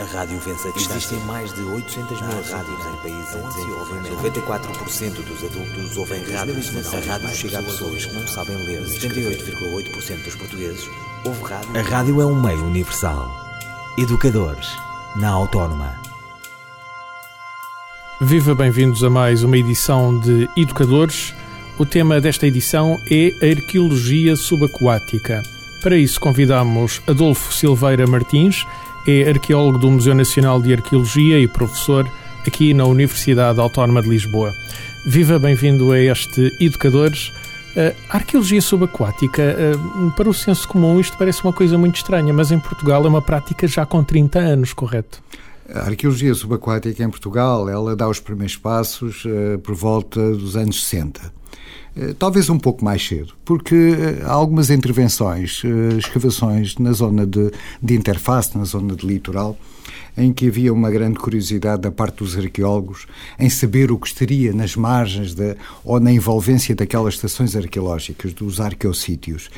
A rádio vence a distância. Existem mais de 800 mil rádios em países em desenvolvimento. 94% dos adultos ouvem rádios. A rádio chega a pessoas que não sabem ler. 78,8% dos portugueses ouvem rádio. A rádio é um meio universal. Educadores, na Autónoma. Viva, bem-vindos a mais uma edição de Educadores. O tema desta edição é a arqueologia subaquática. Para isso convidamos Adolfo Silveira Martins, é arqueólogo do Museu Nacional de Arqueologia e professor aqui na Universidade Autónoma de Lisboa. Viva, bem-vindo a este Educadores. A arqueologia subaquática, para o senso comum, isto parece uma coisa muito estranha, mas em Portugal é uma prática já com 30 anos, correto? A arqueologia subaquática em Portugal, ela dá os primeiros passos uh, por volta dos anos 60. Uh, talvez um pouco mais cedo, porque uh, há algumas intervenções, escavações na zona de, de interface, na zona de litoral, em que havia uma grande curiosidade da parte dos arqueólogos em saber o que estaria nas margens de, ou na envolvência daquelas estações arqueológicas, dos arqueossítios.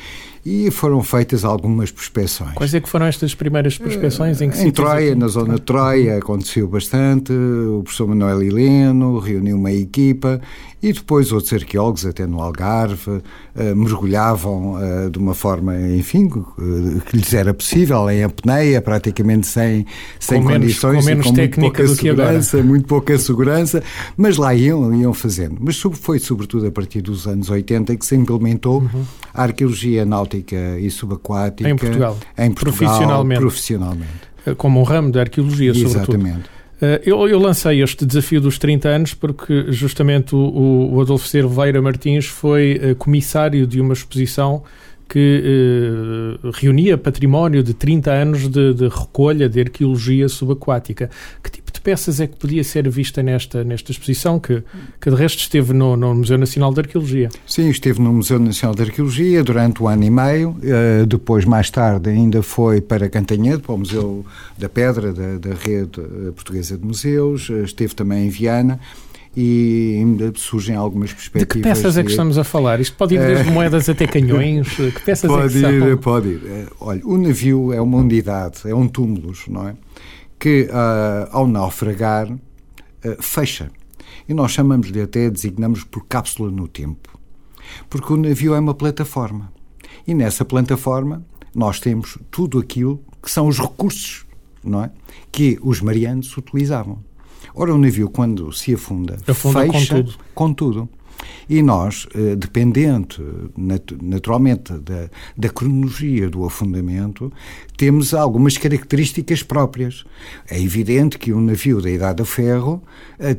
E foram feitas algumas prospeções. Quais é que foram estas primeiras prospeções? Em, que em Troia, na zona de Troia, aconteceu bastante. O professor Manuel Heleno reuniu uma equipa e depois outros arqueólogos, até no Algarve, uh, mergulhavam uh, de uma forma, enfim, uh, que lhes era possível, em apneia, praticamente sem, sem com condições, menos, com menos com técnica do segurança, que agora. muito pouca segurança, mas lá iam, iam fazendo. Mas foi sobretudo a partir dos anos 80 que se implementou uhum. a arqueologia náutica e subaquática em Portugal, em Portugal profissionalmente. profissionalmente. Como um ramo da arqueologia, sobretudo. Exatamente. Eu, eu, lancei este desafio dos 30 anos porque justamente o, o Adolfo Silveira Martins foi comissário de uma exposição que eh, reunia património de 30 anos de, de, recolha de arqueologia subaquática. Que tipo de peças é que podia ser vista nesta, nesta exposição, que, que de resto esteve no, no Museu Nacional de Arqueologia? Sim, esteve no Museu Nacional de Arqueologia durante um ano e meio, uh, depois, mais tarde, ainda foi para Cantanhede, para o Museu da Pedra, da, da Rede Portuguesa de Museus, esteve também em Viana, e ainda surgem algumas perspectivas. De que peças é que estamos a falar? Isto pode ir desde moedas até canhões? Que peças pode é que ir, são? Pode ir. Olha, o navio é uma unidade, é um túmulo, não é? Que uh, ao naufragar uh, fecha. E nós chamamos-lhe até, designamos por cápsula no tempo. Porque o navio é uma plataforma. E nessa plataforma nós temos tudo aquilo que são os recursos, não é? Que os marianos utilizavam. Ora, o navio, quando se afunda, afunda fecha com tudo. com tudo. E nós, dependente naturalmente da, da, cronologia do afundamento, temos algumas características próprias. É evidente que um navio da Idade do Ferro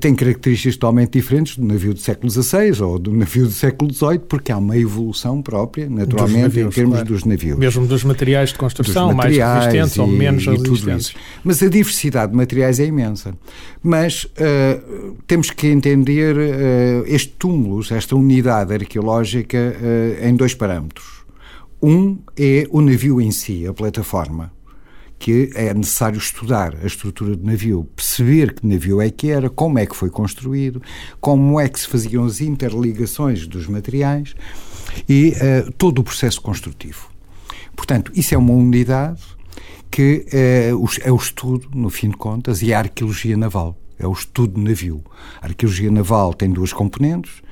tem características totalmente diferentes do navio do século XVI ou do navio do século XVIII, porque há uma evolução própria, naturalmente, navios, em termos claro. dos navios. Mesmo dos materiais de construção, materiais mais resistentes e, ou menos resistentes. Mas a diversidade de materiais é imensa. Mas uh, temos que entender uh, este túmulo, esta unidade arqueológica, uh, em dois parâmetros. Um é o navio em si, a plataforma, que é necessário estudar a estrutura do navio, perceber que navio é que era, como é que foi construído, como é que se faziam as interligações dos materiais e uh, todo o processo construtivo. Portanto, isso é uma unidade que é, é o estudo, no fim de contas, e a arqueologia naval. É o estudo do navio. A arqueologia naval tem duas componentes,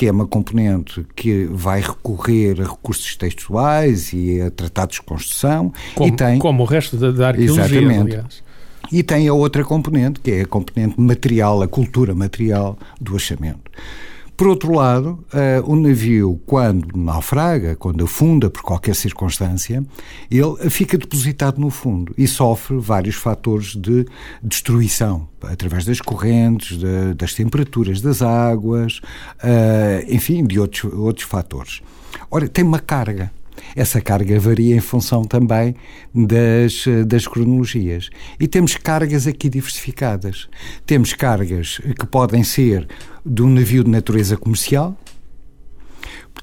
que é uma componente que vai recorrer a recursos textuais e a tratados de construção. Como, e tem, como o resto da, da arqueologia, exatamente. aliás. E tem a outra componente, que é a componente material, a cultura material do achamento. Por outro lado, uh, o navio, quando naufraga, quando afunda por qualquer circunstância, ele fica depositado no fundo e sofre vários fatores de destruição, através das correntes, de, das temperaturas das águas, uh, enfim, de outros, outros fatores. Ora, tem uma carga. Essa carga varia em função também das, das cronologias. E temos cargas aqui diversificadas. Temos cargas que podem ser de um navio de natureza comercial,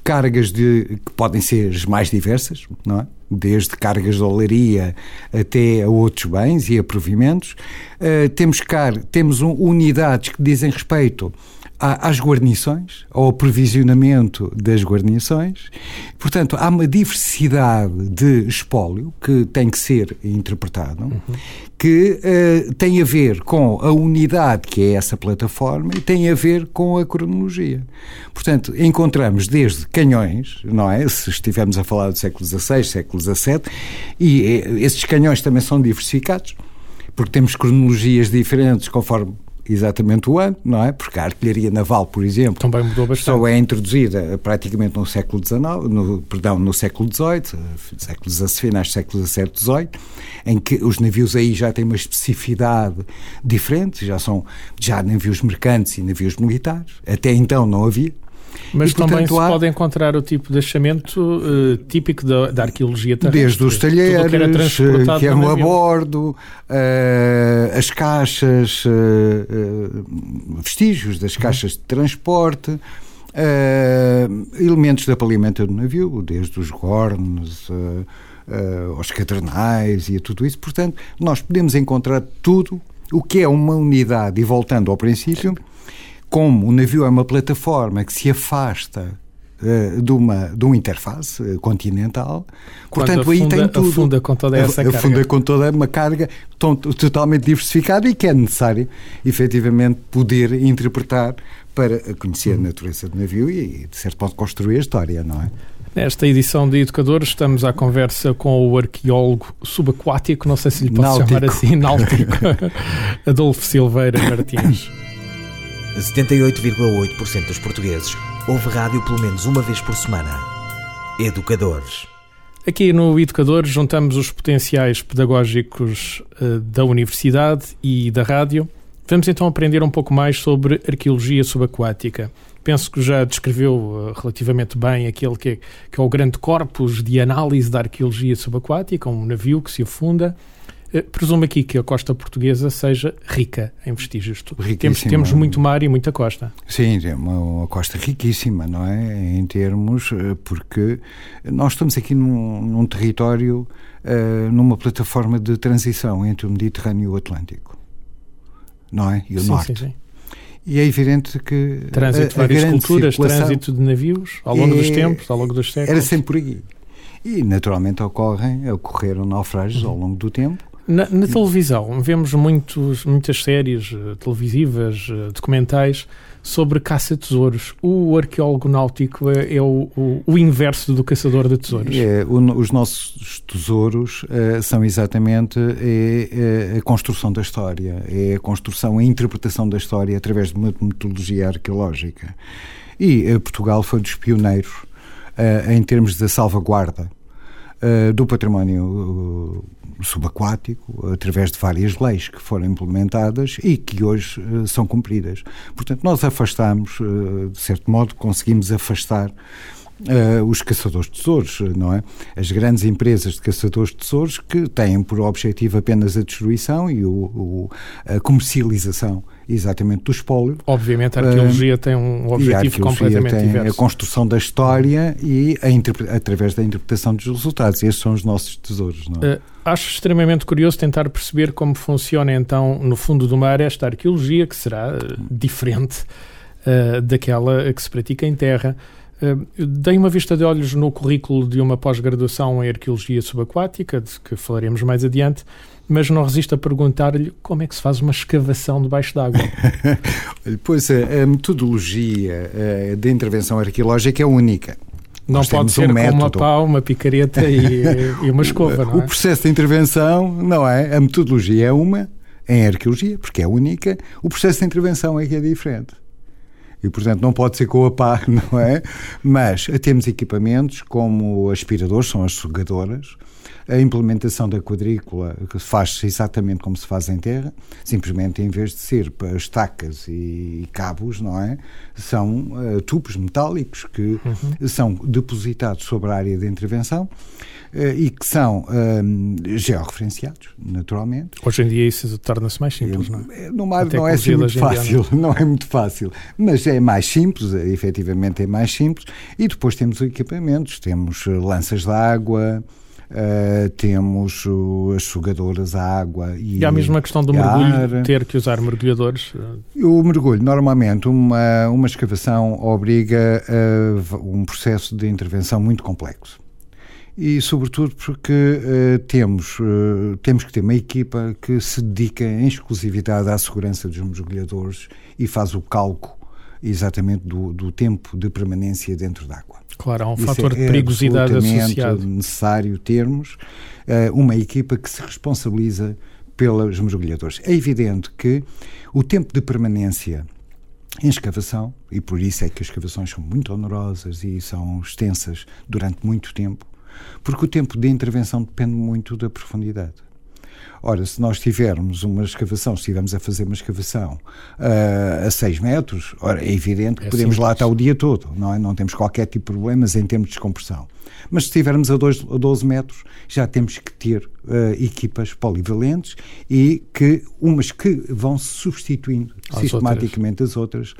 cargas de, que podem ser as mais diversas, não é? desde cargas de olaria até a outros bens e a provimentos. Uh, temos, car temos unidades que dizem respeito às guarnições, ao aprovisionamento das guarnições. Portanto, há uma diversidade de espólio que tem que ser interpretado, uhum. que uh, tem a ver com a unidade que é essa plataforma e tem a ver com a cronologia. Portanto, encontramos desde canhões, não é? Se estivermos a falar do século XVI, século XVII, e eh, esses canhões também são diversificados, porque temos cronologias diferentes conforme exatamente o ano, não é? Porque a artilharia naval, por exemplo, também mudou bastante. Só é introduzida praticamente no século XIX, no, perdão, no século XVIII, século XIX, finais do século XVII, XVIII, em que os navios aí já têm uma especificidade diferente, já são já navios mercantes e navios militares. Até então não havia. Mas e, também se há... pode encontrar o tipo de achamento uh, típico da, da, arqueologia terrestre. Desde os talheres, que, que eram a bordo, uh, as caixas, uh, vestígios das caixas de transporte, elementos da palimenta do navio, desde os gornes, aos cadernais e a tudo isso. Portanto, nós podemos encontrar tudo o que é uma unidade, e voltando ao princípio, como o navio é uma plataforma que se afasta uh, de, uma, de uma interface uh, continental, Quando portanto afunda, aí tem tudo. Afunda com toda essa afunda carga. com toda uma carga totalmente diversificada e que é necessário, efetivamente, poder interpretar para conhecer a natureza do navio e, de certo modo, construir a história, não é? Nesta edição de Educadores estamos à conversa com o arqueólogo subaquático, não sei se lhe posso náutico. chamar assim, náutico, Adolfo Silveira Martins. 78,8% dos portugueses ouve rádio pelo menos uma vez por semana. Educadores. Aqui no Educadores juntamos os potenciais pedagógicos uh, da universidade e da rádio. Vamos então aprender um pouco mais sobre arqueologia subaquática. Penso que já descreveu uh, relativamente bem aquele que é, que é o grande corpus de análise da arqueologia subaquática, um navio que se afunda eh, presumo aqui que a costa portuguesa seja rica em vestígios. Temos, temos muito mar e muita costa. Sim, é uma, uma, costa riquíssima, não é? Em termos, eh, porque nós estamos aqui num, num território, uh, numa plataforma de transição entre o Mediterrâneo e o Atlântico, não é? E o sim, Norte. Sim, sim. E é evidente que. Trânsito de várias culturas, trânsito de navios ao longo é, dos tempos, ao longo dos séculos. Era sempre por aí. E naturalmente ocorrem, ocorreram naufrágios uhum. ao longo do tempo. Na, na, televisão, vemos muitos, muitas séries uh, televisivas, uh, documentais sobre caça-tesouros. O arqueólogo náutico é, é o, o, o, inverso do caçador de tesouros. É, o, os nossos tesouros uh, são exatamente é, é, a construção da história, é a construção, a interpretação da história através de uma metodologia arqueológica. E Portugal foi dos pioneiros em termos da salvaguarda do património subaquático através de várias leis que foram implementadas e que hoje uh, são cumpridas. Portanto, nós afastamos, de certo modo, conseguimos afastar Uh, os caçadores de tesouros, não é? As grandes empresas de caçadores de tesouros que têm por objetivo apenas a destruição e o, o, a comercialização exatamente do espólio. Obviamente a arqueologia uh, tem um objetivo completamente tem diverso. a construção da história e a através da interpretação dos resultados. Estes são os nossos tesouros, não é? Uh, acho extremamente curioso tentar perceber como funciona então no fundo do mar esta arqueologia que será diferente daquela que se pratica em terra. Uh, dei uma vista de olhos no currículo de uma pós-graduação em Arqueologia Subaquática, de que falaremos mais adiante, mas não resisto a perguntar-lhe como é que se faz uma escavação debaixo d'água. pois a, a metodologia a, de intervenção arqueológica é única. Não Nós pode ser um com uma pá, uma picareta e, e uma escova, não é? O processo de intervenção, não é? A metodologia é uma, em arqueologia, porque é única. O processo de intervenção é que é diferente e, portanto, não pode ser com a pá, não é? Mas temos equipamentos como aspiradores, são as sugadoras, a implementação da quadrícula faz-se exatamente como se faz em terra, simplesmente em vez de ser para estacas e cabos, não é? São uh, tubos metálicos que uhum. são depositados sobre a área de intervenção uh, e que são uh, georreferenciados, naturalmente. Hoje em dia isso torna-se mais simples, não é? No mar não é assim muito fácil, não é muito fácil, mas é mais simples, efetivamente é mais simples, e depois temos equipamentos, temos lanças de água, Uh, temos uh, as sugadoras a água e, e há mesmo a questão do mergulho, ar. ter que usar mergulhadores? O mergulho, normalmente, uma, uma escavação obriga a um processo de intervenção muito complexo. E, sobretudo, porque uh, temos, temos que ter uma equipa que se dedica em exclusividade à segurança dos mergulhadores e faz o cálculo exatamente do, do tempo de permanência dentro d'água. Claro, há um Isso fator é de perigosidade associado. necessário termos uh, uma equipa que se responsabiliza pelos mergulhadores. É evidente que o tempo de permanência em escavação, e por isso é que as escavações são muito onerosas e são extensas durante muito tempo, porque o tempo de intervenção depende muito da profundidade. Ora, se nós tivermos uma escavação, se estivermos a fazer uma escavação uh, a 6 metros, ora, é evidente que é podemos simples. lá estar o dia todo, não é? Não temos qualquer tipo de problemas em termos de descompressão. Mas se estivermos a, dois, a 12 metros, já temos que ter uh, equipas polivalentes e que umas que vão se substituindo As sistematicamente outras. as outras,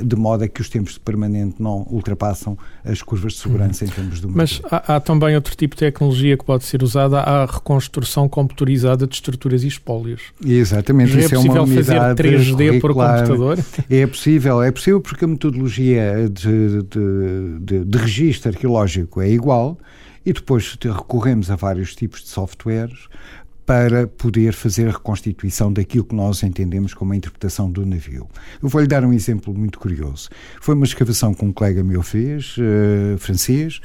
uh, de modo a que os tempos de permanente não ultrapassam as curvas de segurança uhum. em termos do Mas há, há, também outro tipo de tecnologia que pode ser usada, a reconstrução computurizada de estruturas e espólios. Exatamente, Já é isso é, possível é fazer 3D por computador? É possível, é possível porque a metodologia de, de, de, de registro arqueológico é igual e depois recorremos a vários tipos de softwares para poder fazer a reconstituição daquilo que nós entendemos como a interpretação do navio. Eu vou-lhe dar um exemplo muito curioso. Foi uma escavação que um colega meu fez, uh, francês,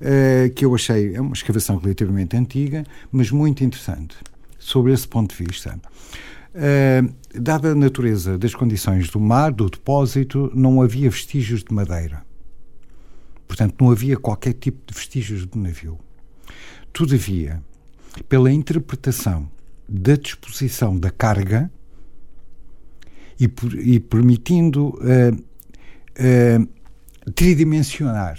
uh, que eu achei, é uma escavação relativamente antiga, mas muito interessante, sobre esse ponto de vista. Uh, dada a natureza das condições do mar, do depósito, não havia vestígios de madeira. Portanto, não havia qualquer tipo de vestígios do navio. Todavia, pela interpretação da disposição da carga e, por, e permitindo uh, uh, tridimensionar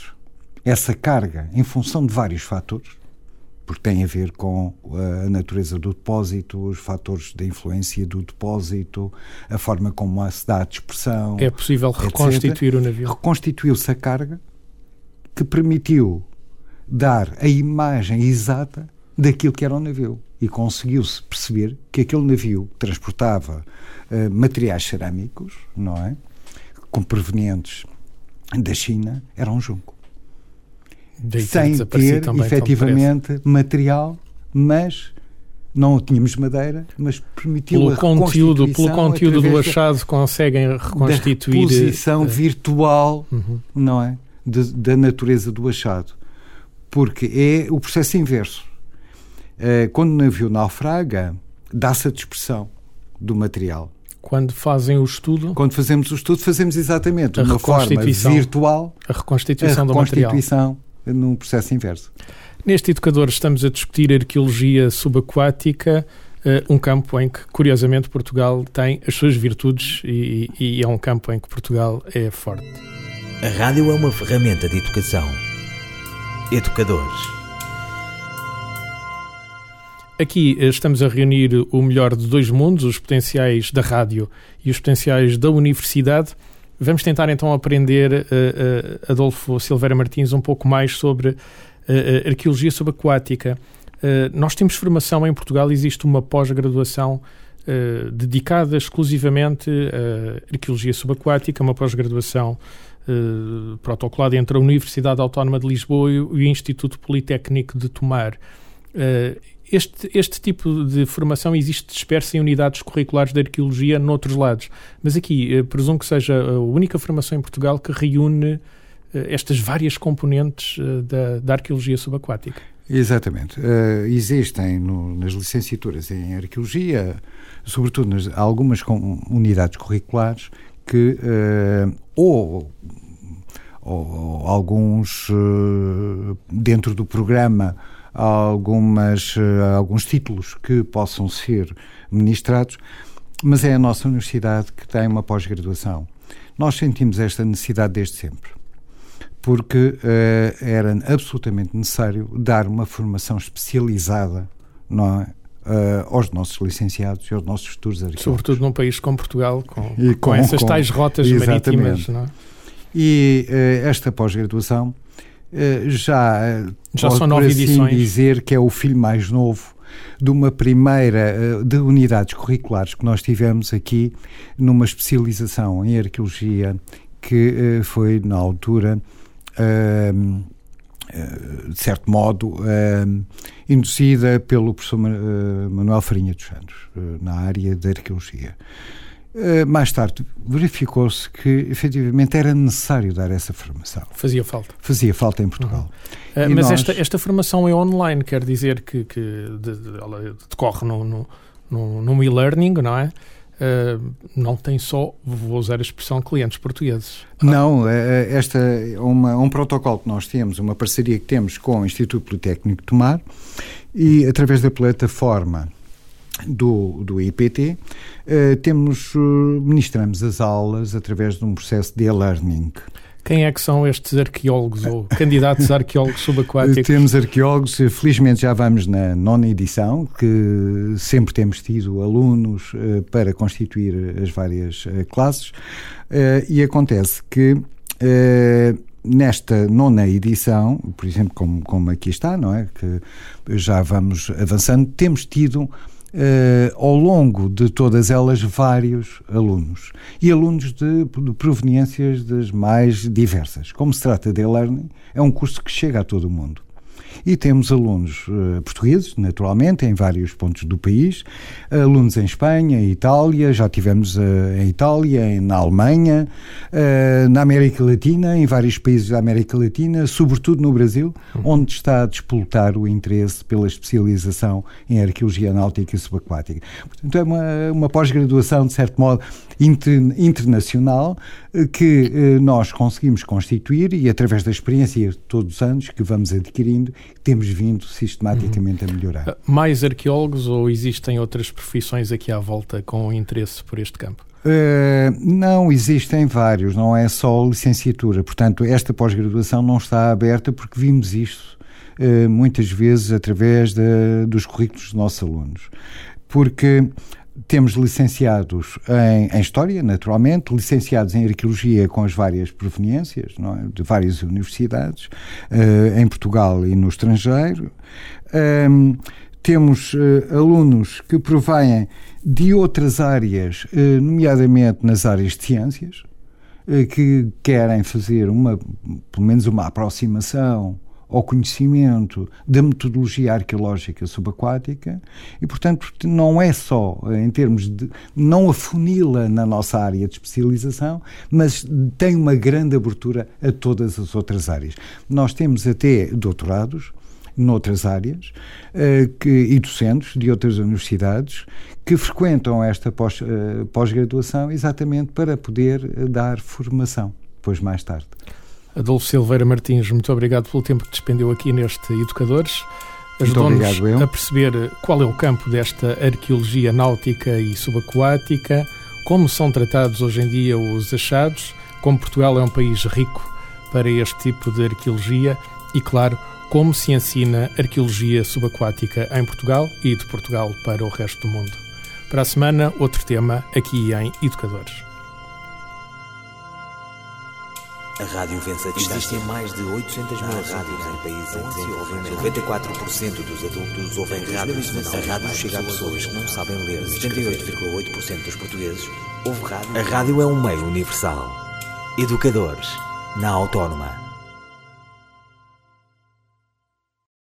essa carga em função de vários fatores, porque tem a ver com a natureza do depósito, os fatores de influência do depósito, a forma como se dá a dispersão. É possível reconstituir etc. o navio? Reconstituiu-se a carga que permitiu dar a imagem exata daquilo que era o navio. E conseguiu-se perceber que aquele navio transportava uh, materiais cerâmicos, não é? Com provenientes da China, era um junco. Daí Sem ter, efetivamente, material, mas não tínhamos madeira, mas permitiu pelo a conteúdo, pelo conteúdo do achado conseguem reconstituir a posição uh, virtual, uhum. não é? de, da natureza do achado. Porque é o processo inverso. Uh, quando o navio naufraga, dá-se a dispersão do material. Quando fazem o estudo? Quando fazemos o estudo, fazemos exatamente de uma forma virtual a reconstituição, a reconstituição do material. Num processo inverso. Neste educador estamos a discutir arqueologia subaquática, uh, um campo em que, curiosamente, Portugal tem as suas virtudes e, e é um campo em que Portugal é forte. A rádio é uma ferramenta de educação. Educadores. Aqui eh, estamos a reunir o melhor de dois mundos, os potenciais da rádio e os potenciais da universidade. Vamos tentar então aprender, uh, uh, Adolfo Silveira Martins, um pouco mais sobre uh, arqueologia subaquática. nós temos formação em Portugal, existe uma pós-graduação dedicada exclusivamente à arqueologia subaquática, uma pós-graduação eh, protocolado entre a Universidade Autónoma de Lisboa e o Instituto Politécnico de Tomar. Este, este tipo de formação existe dispersa em unidades curriculares de arqueologia noutros lados, mas aqui uh, presumo que seja a única formação em Portugal que reúne estas várias componentes da, da arqueologia subaquática. Exatamente. Uh, existem no, nas licenciaturas em arqueologia, sobretudo nas algumas unidades curriculares, que uh, ou, ou, alguns uh, dentro do programa algumas uh, alguns títulos que possam ser ministrados, mas é a nossa universidade que tem uma pós-graduação. Nós sentimos esta necessidade desde sempre porque uh, era absolutamente necessário dar uma formação especializada não é? Uh, aos nossos licenciados e aos nossos futuros arqueólogos. Sobretudo num país como Portugal, com, com, com essas com, tais rotas marítimas. Não é? E uh, esta pós-graduação Uh, já, já são nove assim edições. dizer que é o filho mais novo de uma primeira uh, de unidades curriculares que nós tivemos aqui numa especialização em arqueologia que foi na altura de certo modo induzida pelo professor Manuel Farinha dos Santos na área da arqueologia. Eh, mais tarde verificou-se que efetivamente era necessário dar essa formação. Fazia falta. Fazia falta em Portugal. Uhum. Uh, mas nós... esta, esta formação é online, quer dizer que, que de, de, ela decorre no, no, no, no e-learning, não é? Uh, não tem só, vou usar a expressão, clientes portugueses. Não, esta é uma, um protocolo que nós temos, uma parceria que temos com o Instituto Politécnico de Tomar e através da plataforma do, do IPT, uh, temos, uh, ministramos as aulas através de um processo de e-learning. Quem é que são estes arqueólogos ou candidatos a arqueólogos subaquáticos? Temos arqueólogos, felizmente já vamos na nona edição, que sempre temos tido alunos uh, para constituir as várias classes, e acontece que nesta nona edição, por exemplo, como, como aqui está, não é? Que já vamos avançando, temos tido Uh, ao longo de todas elas vários alunos e alunos de, de, proveniências das mais diversas. Como se trata de e-learning, é um curso que chega a todo o mundo. E temos alunos uh, portugueses, naturalmente, em vários pontos do país, alunos em Espanha, Itália, já tivemos uh, em Itália, na Alemanha, uh, na América Latina, em vários países da América Latina, sobretudo no Brasil, uhum. onde está a despoltar o interesse pela especialização em arqueologia náutica e subaquática. Portanto, é uma, uma pós-graduação, de certo modo, inter, internacional que nós conseguimos constituir e, através da experiência todos os anos que vamos adquirindo, temos vindo sistematicamente uhum. a melhorar. Ah, mais arqueólogos ou existem outras profissões aqui à volta com interesse por este campo? Uh, não, existem vários, não é só licenciatura. Portanto, esta pós-graduação não está aberta porque vimos isto uh, muitas vezes através de, dos currículos dos nossos alunos. Porque temos licenciados em, em, História, naturalmente, licenciados em Arqueologia com as várias proveniências, é? de várias universidades, uh, em Portugal e no estrangeiro. Um, temos uh, alunos que provêm de outras áreas, uh, nomeadamente nas áreas de ciências, que querem fazer uma, pelo menos uma aproximação ao conhecimento da metodologia arqueológica subaquática e, portanto, não é só em termos de. não afunila na nossa área de especialização, mas tem uma grande abertura a todas as outras áreas. Nós temos até doutorados noutras áreas uh, que, e docentes de outras universidades que frequentam esta eh, pós-graduação pós exatamente para poder eh, dar formação depois mais tarde. Adolfo Silveira Martins, muito obrigado pelo tempo que despendeu aqui neste Educadores. Ajudou-nos a perceber qual é o campo desta arqueologia náutica e subaquática, como são tratados hoje em dia os achados, como Portugal é um país rico para este tipo de arqueologia e, claro, como se ensina arqueologia subaquática em Portugal e de Portugal para o resto do mundo. Para a semana, outro tema aqui em Educadores. A rádio vence a distância. Existem mais de 800 mil rádios em países em desenvolvimento. 94% dos adultos ouvem rádio. A rádio chega a pessoas que não sabem ler. 78,8% dos portugueses ouvem rádio. A rádio é um meio universal. Educadores, na Autónoma.